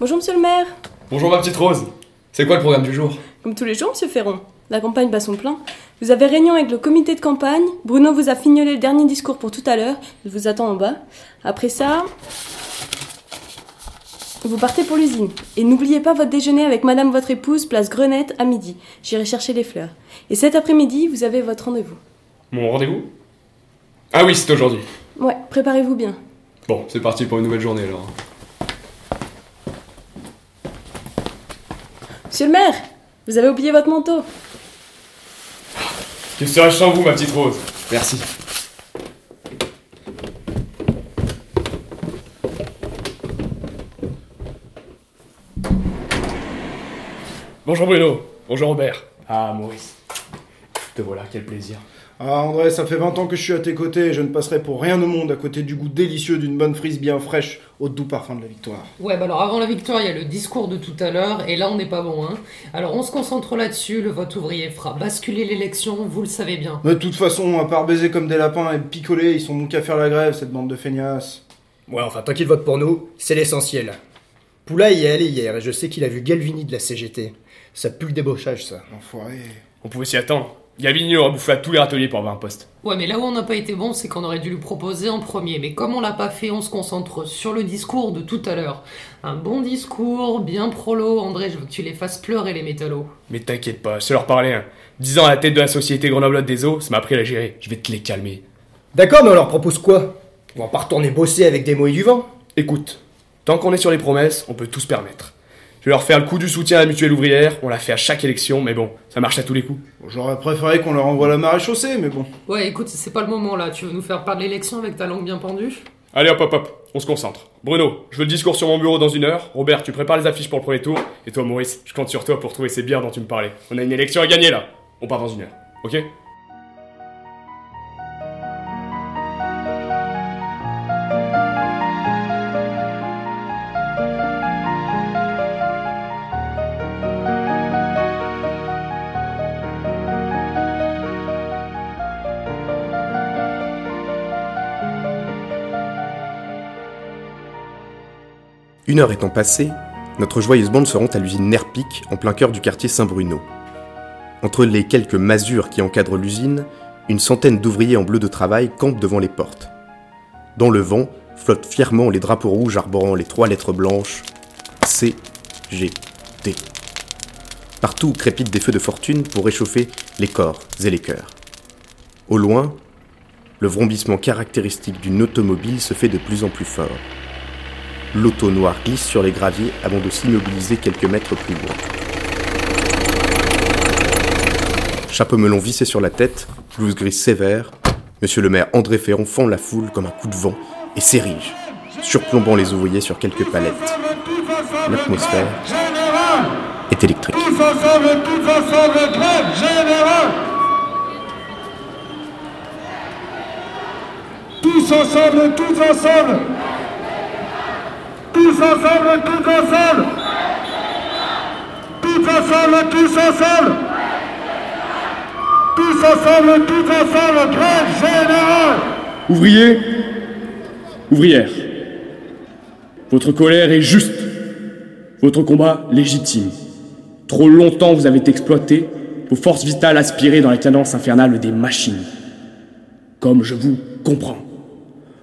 Bonjour, monsieur le maire. Bonjour ma petite Rose. C'est quoi le programme du jour? Comme tous les jours, monsieur Ferron. La campagne bat son plein. Vous avez réunion avec le comité de campagne. Bruno vous a fignolé le dernier discours pour tout à l'heure. Il vous attend en bas. Après ça. Vous partez pour l'usine. Et n'oubliez pas votre déjeuner avec madame votre épouse, place Grenette, à midi. J'irai chercher les fleurs. Et cet après-midi, vous avez votre rendez-vous. Mon rendez-vous? Ah oui, c'est aujourd'hui. Ouais, préparez-vous bien. Bon, c'est parti pour une nouvelle journée alors. Monsieur le maire, vous avez oublié votre manteau. Que serais-je sans vous, ma petite Rose? Merci. Bonjour Bruno. Bonjour Robert. Ah Maurice. Te voilà, quel plaisir. Ah André, ça fait 20 ans que je suis à tes côtés et je ne passerai pour rien au monde à côté du goût délicieux d'une bonne frise bien fraîche au doux parfum de la victoire. Ouais, bah alors avant la victoire, il y a le discours de tout à l'heure, et là on n'est pas bon, hein. Alors on se concentre là-dessus, le vote ouvrier fera basculer l'élection, vous le savez bien. De toute façon, à part baiser comme des lapins et picoler, ils sont donc qu'à faire la grève, cette bande de feignasses. Ouais, enfin, tant qu'il vote pour nous, c'est l'essentiel. Poula y est allé hier et je sais qu'il a vu Galvini de la CGT. Ça pue le débauchage, ça. Enfoiré. On pouvait s'y attendre. Gavini aura bouffé à tous les râteliers pour avoir un poste. Ouais, mais là où on n'a pas été bon, c'est qu'on aurait dû lui proposer en premier. Mais comme on l'a pas fait, on se concentre sur le discours de tout à l'heure. Un bon discours, bien prolo. André, je veux que tu les fasses pleurer, les métallos. Mais t'inquiète pas, je sais leur parler. Hein. 10 ans à la tête de la société Grenoblotte des eaux, ça m'a appris à la gérer. Je vais te les calmer. D'accord, mais on leur propose quoi? On va pas retourner bosser avec des mots et du vent? Écoute, tant qu'on est sur les promesses, on peut tout se permettre. Je vais leur faire le coup du soutien à la mutuelle ouvrière, on l'a fait à chaque élection, mais bon, ça marche à tous les coups. Bon, J'aurais préféré qu'on leur envoie la marée chaussée, mais bon. Ouais, écoute, c'est pas le moment là. Tu veux nous faire parler l'élection avec ta langue bien pendue? Allez hop hop hop, on se concentre. Bruno, je veux le discours sur mon bureau dans une heure. Robert, tu prépares les affiches pour le premier tour. Et toi Maurice, je compte sur toi pour trouver ces bières dont tu me parlais. On a une élection à gagner là. On part dans une heure, ok? Une heure étant passée, notre joyeuse bande se rend à l'usine Nerpic, en plein cœur du quartier Saint-Bruno. Entre les quelques masures qui encadrent l'usine, une centaine d'ouvriers en bleu de travail campent devant les portes. Dans le vent, flottent fièrement les drapeaux rouges arborant les trois lettres blanches C, G, T. Partout crépitent des feux de fortune pour réchauffer les corps et les cœurs. Au loin, le vrombissement caractéristique d'une automobile se fait de plus en plus fort. L'auto noire glisse sur les graviers avant de s'immobiliser quelques mètres plus loin. Chapeau melon vissé sur la tête, blouse grise sévère, Monsieur le maire André Ferron fend la foule comme un coup de vent et s'érige, surplombant les ouvriers sur quelques palettes. L'atmosphère est électrique. Tous ensemble, Tous ensemble, tous ensemble Tous ensemble, tous ensemble Tous ensemble, tous ensemble Tous ensemble, tous ensemble, grève générale Ouvriers, ouvrières, votre colère est juste, votre combat légitime. Trop longtemps vous avez exploité vos forces vitales aspirées dans les cadences infernales des machines. Comme je vous comprends.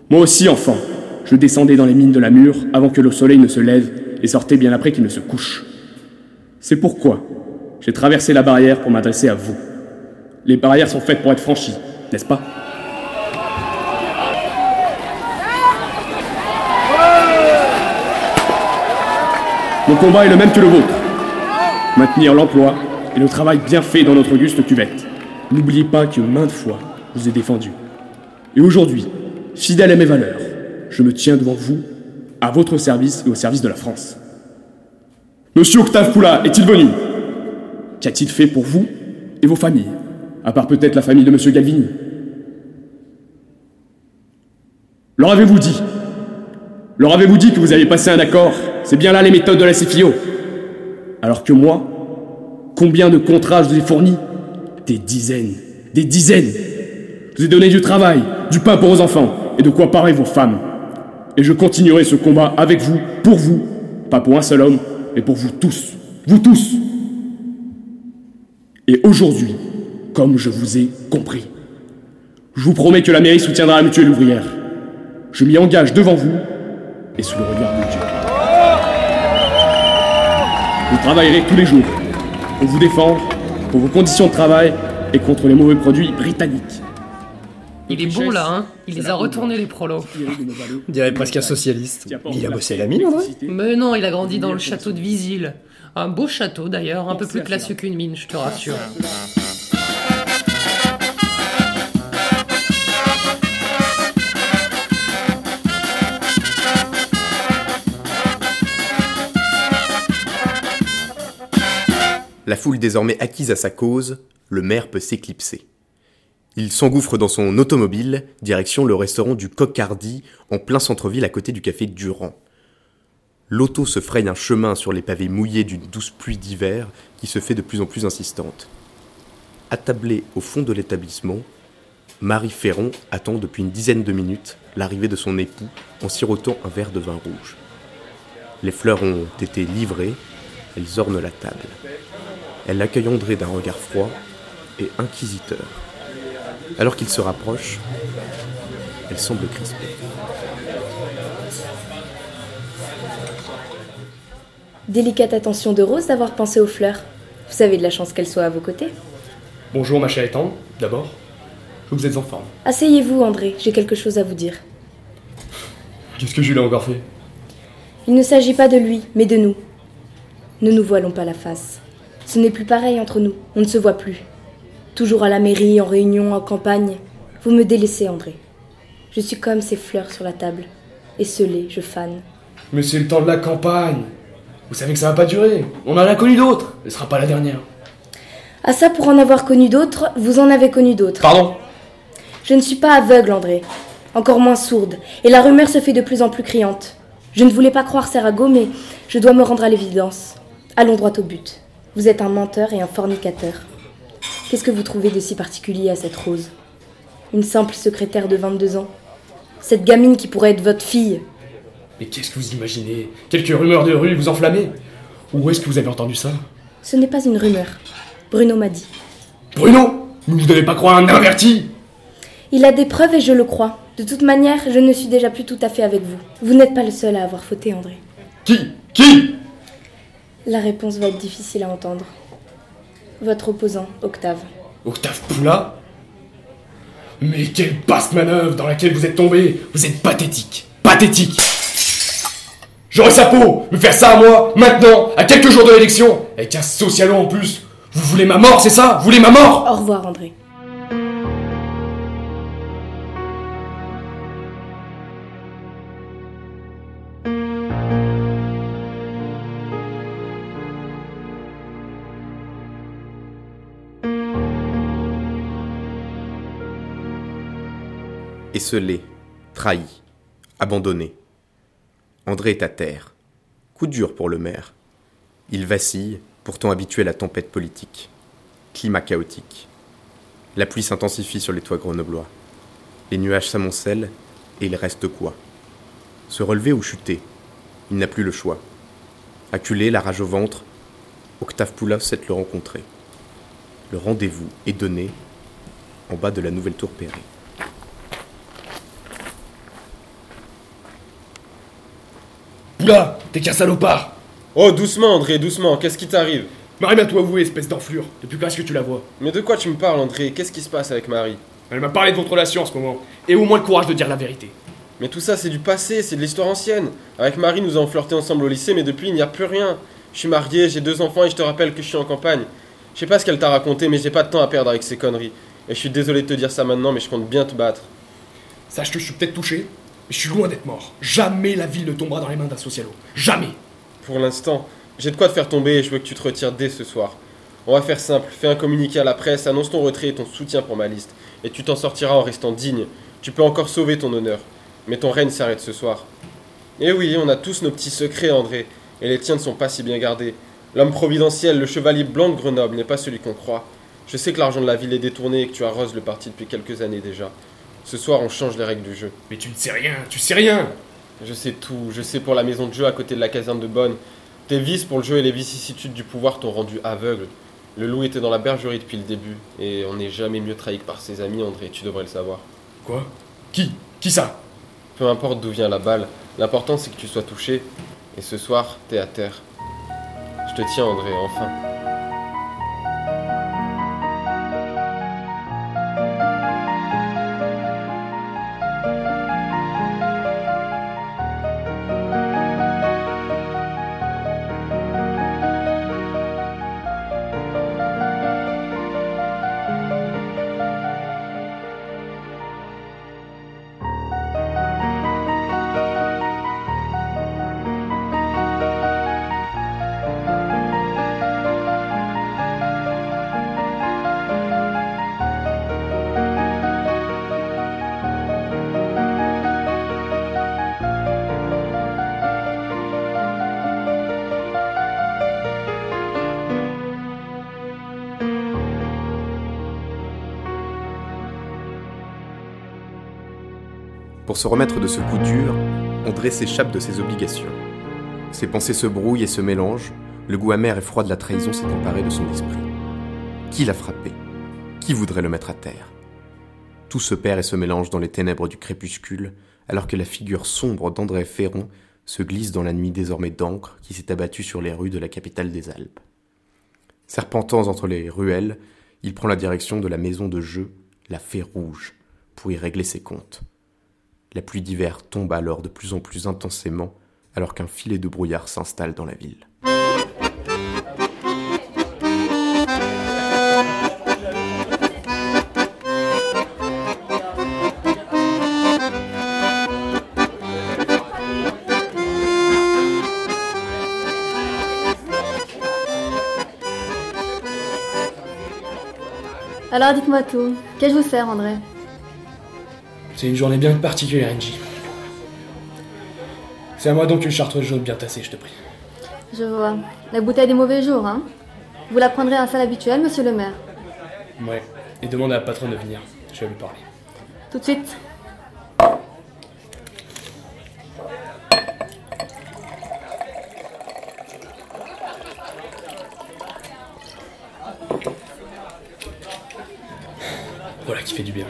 Moi aussi, enfant, je descendais dans les mines de la mur avant que le soleil ne se lève et sortais bien après qu'il ne se couche. C'est pourquoi j'ai traversé la barrière pour m'adresser à vous. Les barrières sont faites pour être franchies, n'est-ce pas? Mon combat est le même que le vôtre. Maintenir l'emploi et le travail bien fait dans notre auguste cuvette. N'oubliez pas que maintes fois, je vous ai défendu. Et aujourd'hui, fidèle à mes valeurs, je me tiens devant vous, à votre service et au service de la France. Monsieur Octave Poula est-il venu? Qu'a-t-il fait pour vous et vos familles À part peut-être la famille de Monsieur Galvini. Leur avez-vous dit? Leur avez-vous dit que vous aviez passé un accord? C'est bien là les méthodes de la CFIO. Alors que moi, combien de contrats je vous ai fournis? Des dizaines, des dizaines. Je vous ai donné du travail, du pain pour vos enfants et de quoi parer vos femmes. Et je continuerai ce combat avec vous, pour vous, Pas pour un seul homme, mais pour vous tous. Vous tous Et aujourd'hui, comme je vous ai compris, je vous promets que la mairie soutiendra la mutuelle ouvrière. Je m'y engage devant vous et sous le regard de Dieu. Vous travaillerez tous les jours pour vous défendre, pour vos conditions de travail et contre les mauvais produits britanniques. Il est bon là, hein Il les a retournés les prolos. On dirait presque un socialiste. Il a bossé à la mine, Mais non, il a grandi dans le château de Visil. Un beau château d'ailleurs, un peu plus classieux qu'une mine, je te rassure. La foule désormais acquise à sa cause, le maire peut s'éclipser. Il s'engouffre dans son automobile, direction le restaurant du Coq-Hardy, en plein centre-ville à côté du café Durand. L'auto se fraye un chemin sur les pavés mouillés d'une douce pluie d'hiver qui se fait de plus en plus insistante. Attablée au fond de l'établissement, Marie Ferron attend depuis une dizaine de minutes l'arrivée de son époux en sirotant un verre de vin rouge. Les fleurs ont été livrées, elles ornent la table. Elle accueille André d'un regard froid et inquisiteur. Alors qu'il se rapproche, elle semble crispée. Délicate attention de Rose d'avoir pensé aux fleurs. Vous avez de la chance qu'elle soit à vos côtés. Bonjour ma chère Étang, d'abord. Je vous êtes en forme. Asseyez-vous, André, j'ai quelque chose à vous dire. Qu'est-ce que je lui ai encore fait? Il ne s'agit pas de lui, mais de nous. Ne nous voilons pas la face. Ce n'est plus pareil entre nous, on ne se voit plus. Toujours à la mairie, en réunion, en campagne. Vous me délaissez, André. Je suis comme ces fleurs sur la table. Esselée, je fane. Mais c'est le temps de la campagne. Vous savez que ça va pas durer. On en a connu d'autres. Ce sera pas la dernière. À ça, pour en avoir connu d'autres, vous en avez connu d'autres. Pardon? Je ne suis pas aveugle, André. Encore moins sourde. Et la rumeur se fait de plus en plus criante. Je ne voulais pas croire Serago, mais je dois me rendre à l'évidence. Allons droit au but. Vous êtes un menteur et un fornicateur. Qu'est-ce que vous trouvez de si particulier à cette rose? Une simple secrétaire de 22 ans? Cette gamine qui pourrait être votre fille? Mais qu'est-ce que vous imaginez? Quelques rumeurs de rue vous enflammez Où est-ce que vous avez entendu ça? Ce n'est pas une rumeur. Bruno m'a dit. Bruno Vous ne devez pas croire un averti Il a des preuves et je le crois. De toute manière, je ne suis déjà plus tout à fait avec vous. Vous n'êtes pas le seul à avoir fauté, André. Qui? Qui? La réponse va être difficile à entendre. Votre opposant, Octave. Octave Poula Mais quelle basse manœuvre dans laquelle vous êtes tombé. Vous êtes pathétique. Pathétique. J'aurais sa peau Me faire ça à moi, maintenant, à quelques jours de l'élection Avec un socialo en plus. Vous voulez ma mort, c'est ça? Vous voulez ma mort? Au revoir, André. Esselé, trahi, abandonné. André est à terre. Coup dur pour le maire. Il vacille, pourtant habitué à la tempête politique. Climat chaotique. La pluie s'intensifie sur les toits grenoblois. Les nuages s'amoncellent, et il reste quoi? Se relever ou chuter? Il n'a plus le choix. Acculé, la rage au ventre, Octave Poula sait le rencontrer. Le rendez-vous est donné en bas de la nouvelle tour Perret. T'es qu'un salopard Oh, doucement, André, doucement, qu'est-ce qui t'arrive? Marie m'a tout avoué, espèce d'enflure. Depuis quand est-ce que tu la vois Mais de quoi tu me parles, André? Qu'est-ce qui se passe avec Marie? Elle m'a parlé de votre relation en ce moment. Et au moins le courage de dire la vérité. Mais tout ça, c'est du passé, c'est de l'histoire ancienne. Avec Marie, nous avons flirté ensemble au lycée, mais depuis, il n'y a plus rien. Je suis marié, j'ai deux enfants et je te rappelle que je suis en campagne. Je sais pas ce qu'elle t'a raconté, mais j'ai pas de temps à perdre avec ces conneries. Et je suis désolé de te dire ça maintenant, mais je compte bien te battre. Sache que je suis peut-être touché, je suis loin d'être mort. Jamais la ville ne tombera dans les mains d'un socialo. Jamais Pour l'instant, j'ai de quoi te faire tomber et je veux que tu te retires dès ce soir. On va faire simple, fais un communiqué à la presse, annonce ton retrait et ton soutien pour ma liste. Et tu t'en sortiras en restant digne. Tu peux encore sauver ton honneur. Mais ton règne s'arrête ce soir. Et oui, on a tous nos petits secrets, André. Et les tiens ne sont pas si bien gardés. L'homme providentiel, le chevalier blanc de Grenoble, n'est pas celui qu'on croit. Je sais que l'argent de la ville est détourné et que tu arroses le parti depuis quelques années déjà. Ce soir, on change les règles du jeu. Mais tu ne sais rien, tu sais rien Je sais tout, je sais pour la maison de jeu à côté de la caserne de Bonne. Tes vices pour le jeu et les vicissitudes du pouvoir t'ont rendu aveugle. Le loup était dans la bergerie depuis le début, et on n'est jamais mieux trahi que par ses amis, André, tu devrais le savoir. Quoi? Qui? Qui ça? Peu importe d'où vient la balle, l'important c'est que tu sois touché, et ce soir, t'es à terre. Je te tiens, André, enfin. Pour se remettre de ce coup dur, André s'échappe de ses obligations. Ses pensées se brouillent et se mélangent, le goût amer et froid de la trahison s'est emparé de son esprit. Qui l'a frappé? Qui voudrait le mettre à terre? Tout se perd et se mélange dans les ténèbres du crépuscule, alors que la figure sombre d'André Ferron se glisse dans la nuit désormais d'encre qui s'est abattue sur les rues de la capitale des Alpes. Serpentant entre les ruelles, il prend la direction de la maison de jeu, la Fée Rouge, pour y régler ses comptes. La pluie d'hiver tombe alors de plus en plus intensément, alors qu'un filet de brouillard s'installe dans la ville. Alors dites-moi tout. Qu'est-ce que je vous sers, André? C'est une journée bien particulière, Angie. C'est à moi donc une chartreuse jaune bien tassée, je te prie. Je vois. La bouteille des mauvais jours, hein Vous la prendrez à la salle habituelle, monsieur le maire Ouais, et demande à la patronne de venir. Je vais lui parler. Tout de suite. Voilà qui fait du bien.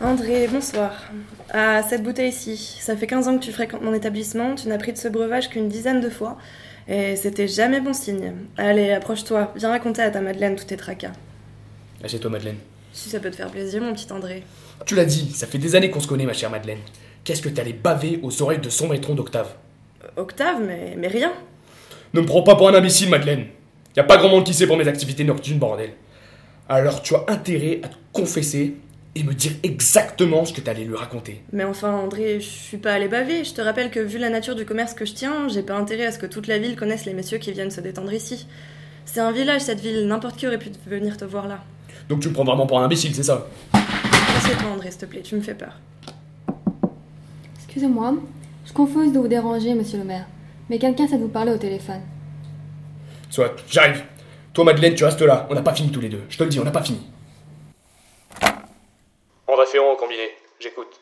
André, bonsoir. Ah, cette bouteille-ci, ça fait 15 ans que tu fréquentes mon établissement, tu n'as pris de ce breuvage qu'une dizaine de fois, et c'était jamais bon signe. Allez, approche-toi, viens raconter à ta Madeleine tous tes tracas. Assieds-toi, Madeleine. Si ça peut te faire plaisir, mon petit André. Tu l'as dit, ça fait des années qu'on se connaît, ma chère Madeleine. Qu'est-ce que allé baver aux oreilles de son maîtron d'Octave Octave, mais, mais rien. Ne me prends pas pour un imbécile, Madeleine. Y a pas grand monde qui sait pour mes activités nocturnes, bordel. Alors tu as intérêt à te confesser et me dire exactement ce que t'allais lui raconter. Mais enfin, André, je suis pas allé baver. Je te rappelle que vu la nature du commerce que je tiens, j'ai pas intérêt à ce que toute la ville connaisse les messieurs qui viennent se détendre ici. C'est un village, cette ville. N'importe qui aurait pu venir te voir là. Donc tu me prends vraiment pour un imbécile, c'est ça? Assieds-toi, André, s'il te plaît, tu me fais peur. Excusez-moi, je confuse de vous déranger, monsieur le maire. Mais quelqu'un sait vous parler au téléphone. Soit, j'arrive. Toi, Madeleine, tu restes là. On n'a pas fini tous les deux. Je te le dis, on n'a pas fini. André Ferrand au combiné. J'écoute.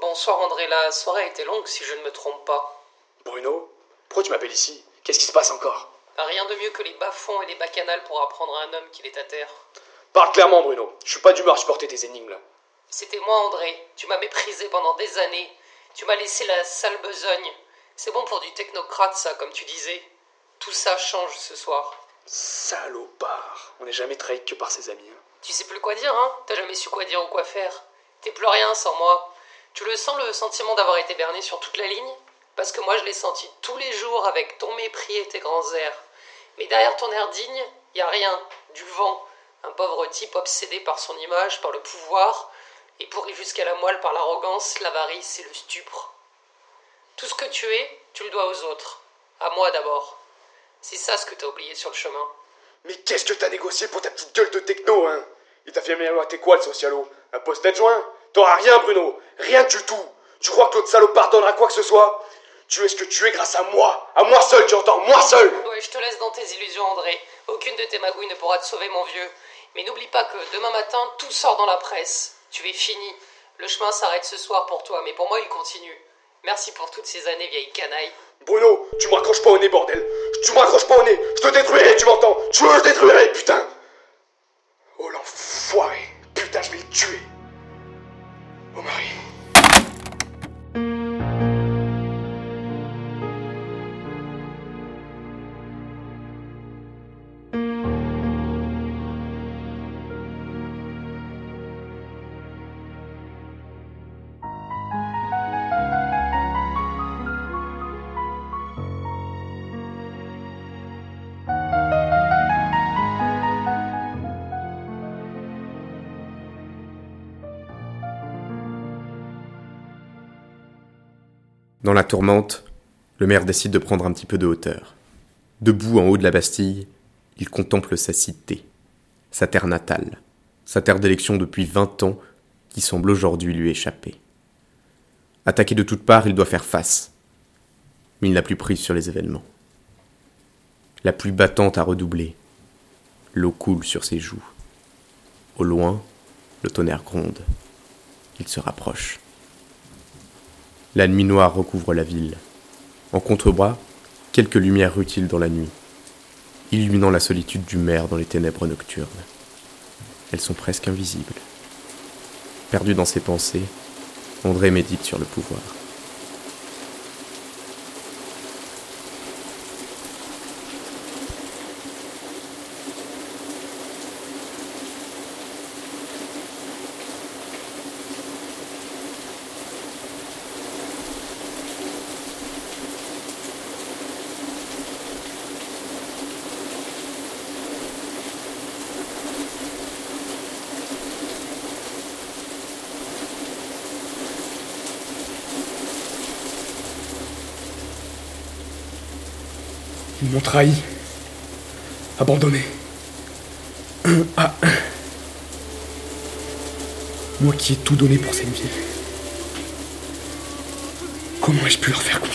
Bonsoir André, la soirée a été longue si je ne me trompe pas. Bruno Pourquoi tu m'appelles ici? Qu'est-ce qui se passe encore? Rien de mieux que les bas-fonds et les bacchanales pour apprendre à un homme qu'il est à terre. Parle clairement, Bruno. Je suis pas d'humeur à supporter tes énigmes là. C'était moi, André. Tu m'as méprisé pendant des années. Tu m'as laissé la sale besogne. C'est bon pour du technocrate, ça, comme tu disais. Tout ça change ce soir. Salopard. On n'est jamais trahi que par ses amis. hein. Tu sais plus quoi dire, hein T'as jamais su quoi dire ou quoi faire. T'es plus rien sans moi. Tu le sens le sentiment d'avoir été berné sur toute la ligne? Parce que moi je l'ai senti tous les jours avec ton mépris et tes grands airs. Mais derrière ton air digne, y a rien, du vent. Un pauvre type obsédé par son image, par le pouvoir, et pourri jusqu'à la moelle par l'arrogance, l'avarice et le stupre. Tout ce que tu es, tu le dois aux autres. À moi d'abord. C'est ça ce que t'as oublié sur le chemin. Mais qu'est-ce que t'as négocié pour ta petite gueule de techno, hein? Il t'a fait t'es quoi, le socialo Un poste d'adjoint T'auras rien, Bruno Rien du tout Tu crois que l'autre salopard donnera quoi que ce soit? Tu es ce que tu es grâce à moi À moi seul, tu entends? Moi seul Ouais, je te laisse dans tes illusions, André. Aucune de tes magouilles ne pourra te sauver, mon vieux. Mais n'oublie pas que demain matin, tout sort dans la presse. Tu es fini. Le chemin s'arrête ce soir pour toi, mais pour moi, il continue. Merci pour toutes ces années, vieille canaille. Bruno, tu me raccroches pas au nez, bordel. Tu me raccroches pas au nez. Je te détruirai, tu m'entends. Tu veux, je détruirai, putain. Oh l'enfoiré Dans la tourmente, le maire décide de prendre un petit peu de hauteur. Debout en haut de la Bastille, il contemple sa cité, sa terre natale, sa terre d'élection depuis vingt ans qui semble aujourd'hui lui échapper. Attaqué de toutes parts, il doit faire face. Mais il n'a plus prise sur les événements. La pluie battante a redoublé. L'eau coule sur ses joues. Au loin, le tonnerre gronde. Il se rapproche. La nuit noire recouvre la ville. En contrebras, quelques lumières rutiles dans la nuit, illuminant la solitude du maire dans les ténèbres nocturnes. Elles sont presque invisibles. Perdu dans ses pensées, André médite sur le pouvoir. M'ont trahi. Abandonné. Un à un. Moi qui ai tout donné pour cette ville. Comment ai-je pu leur faire confiance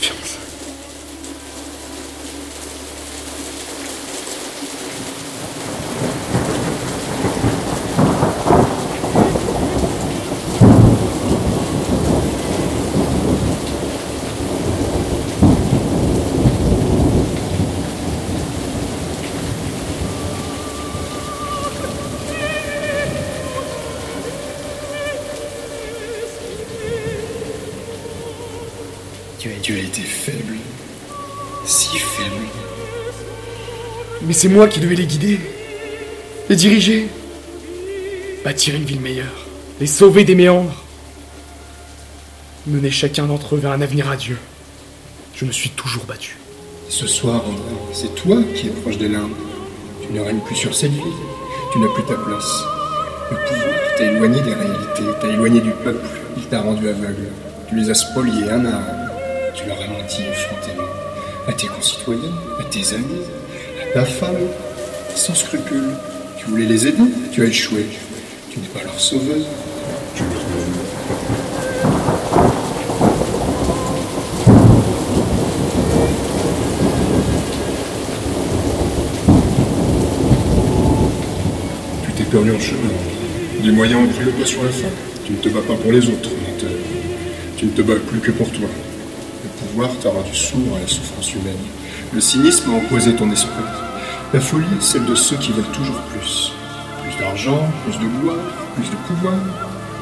Mais c'est moi qui devais les guider, les diriger, bâtir une ville meilleure, les sauver des méandres, mener chacun d'entre eux vers un avenir radieux. Je me suis toujours battu. Ce soir, c'est toi qui es proche des limbes. Tu ne règnes plus sur cette ville. Tu n'as plus ta place. Le pouvoir t'a éloigné des réalités, t'a éloigné du peuple. Il t'a rendu aveugle. Tu les as spoliés un à un. Tu leur as menti effrontément. À tes concitoyens, à tes amis, ta femme, sans scrupule. Tu voulais les aider, tu as échoué. Tu n'es pas leur sauveuse. Tu es l'homme. Tu t'es perdu en chemin. Les moyens ont pris le pas sur la fin. Tu ne te bats pas pour les autres. Tu ne te bats plus que pour toi. Le pouvoir t'a rendu sourd à la souffrance humaine. Le cynisme a opposé ton esprit. La folie, celle de ceux qui veulent toujours plus. Plus d'argent, plus de gloire, plus de pouvoir.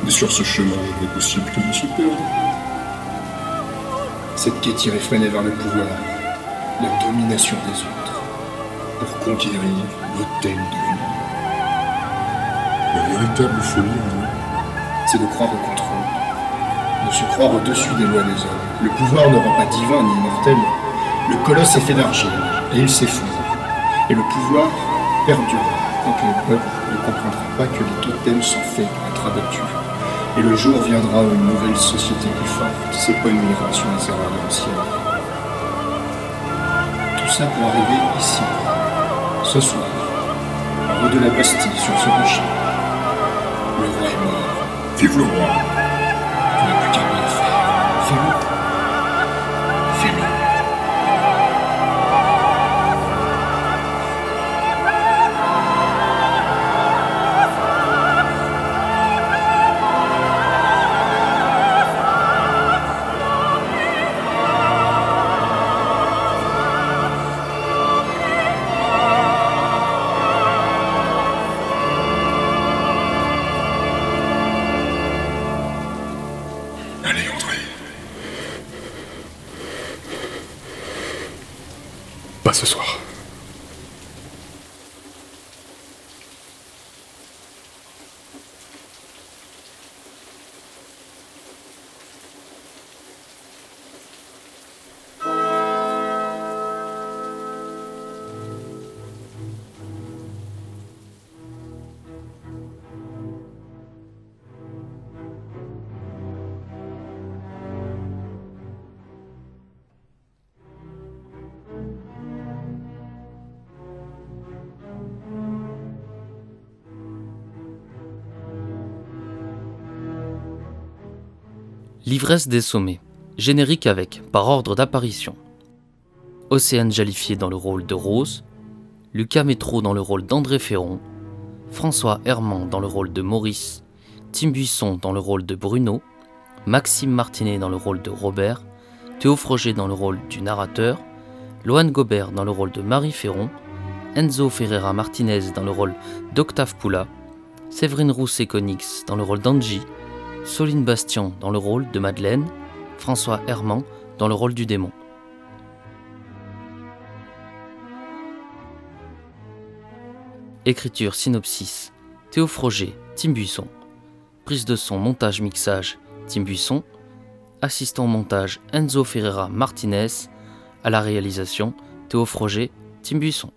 Mais sur ce chemin, il est possible que vous se perdre. Cette quête irréfrénée vers le pouvoir, la domination des autres, pour conquérir votre thème de vie. La véritable folie, André. c'est de croire au contrôle, de se croire au-dessus des lois des hommes. Le pouvoir ne rend pas divin ni immortel. Le colosse est fait d'argile, et il s'effondre. Et le pouvoir perdurera tant que le peuple ne comprendra pas que les totems sont faits pour être abattus. Et le jour viendra où une nouvelle société plus forte s'épanouira sur les erreurs de l'ancienne. Tout ça pour arriver ici, ce soir, en haut de la Bastille, sur ce rocher. Le roi est mort. Vive le roi. Tu n'as plus qu'à bien faire. Fais-le. Pas ce soir. L'ivresse des sommets. Générique avec, par ordre d'apparition. Océane Jalifié dans le rôle de Rose, Lucas Métro dans le rôle d'André Ferron, François Herman dans le rôle de Maurice, Tim Buisson dans le rôle de Bruno, Maxime Martinet dans le rôle de Robert, Théo Froger dans le rôle du narrateur, Loane Gobert dans le rôle de Marie Ferron, Enzo Ferreira Martinez dans le rôle d'Octave Poula, Séverine Rousset-Conix dans le rôle d'Angie, Soline Bastion dans le rôle de Madeleine, François Herman dans le rôle du démon. Écriture synopsis Théo Froger, Tim Buisson. Prise de son, montage, mixage Tim Buisson. Assistant montage Enzo Ferreira Martinez. À la réalisation Théo Froger, Tim Buisson.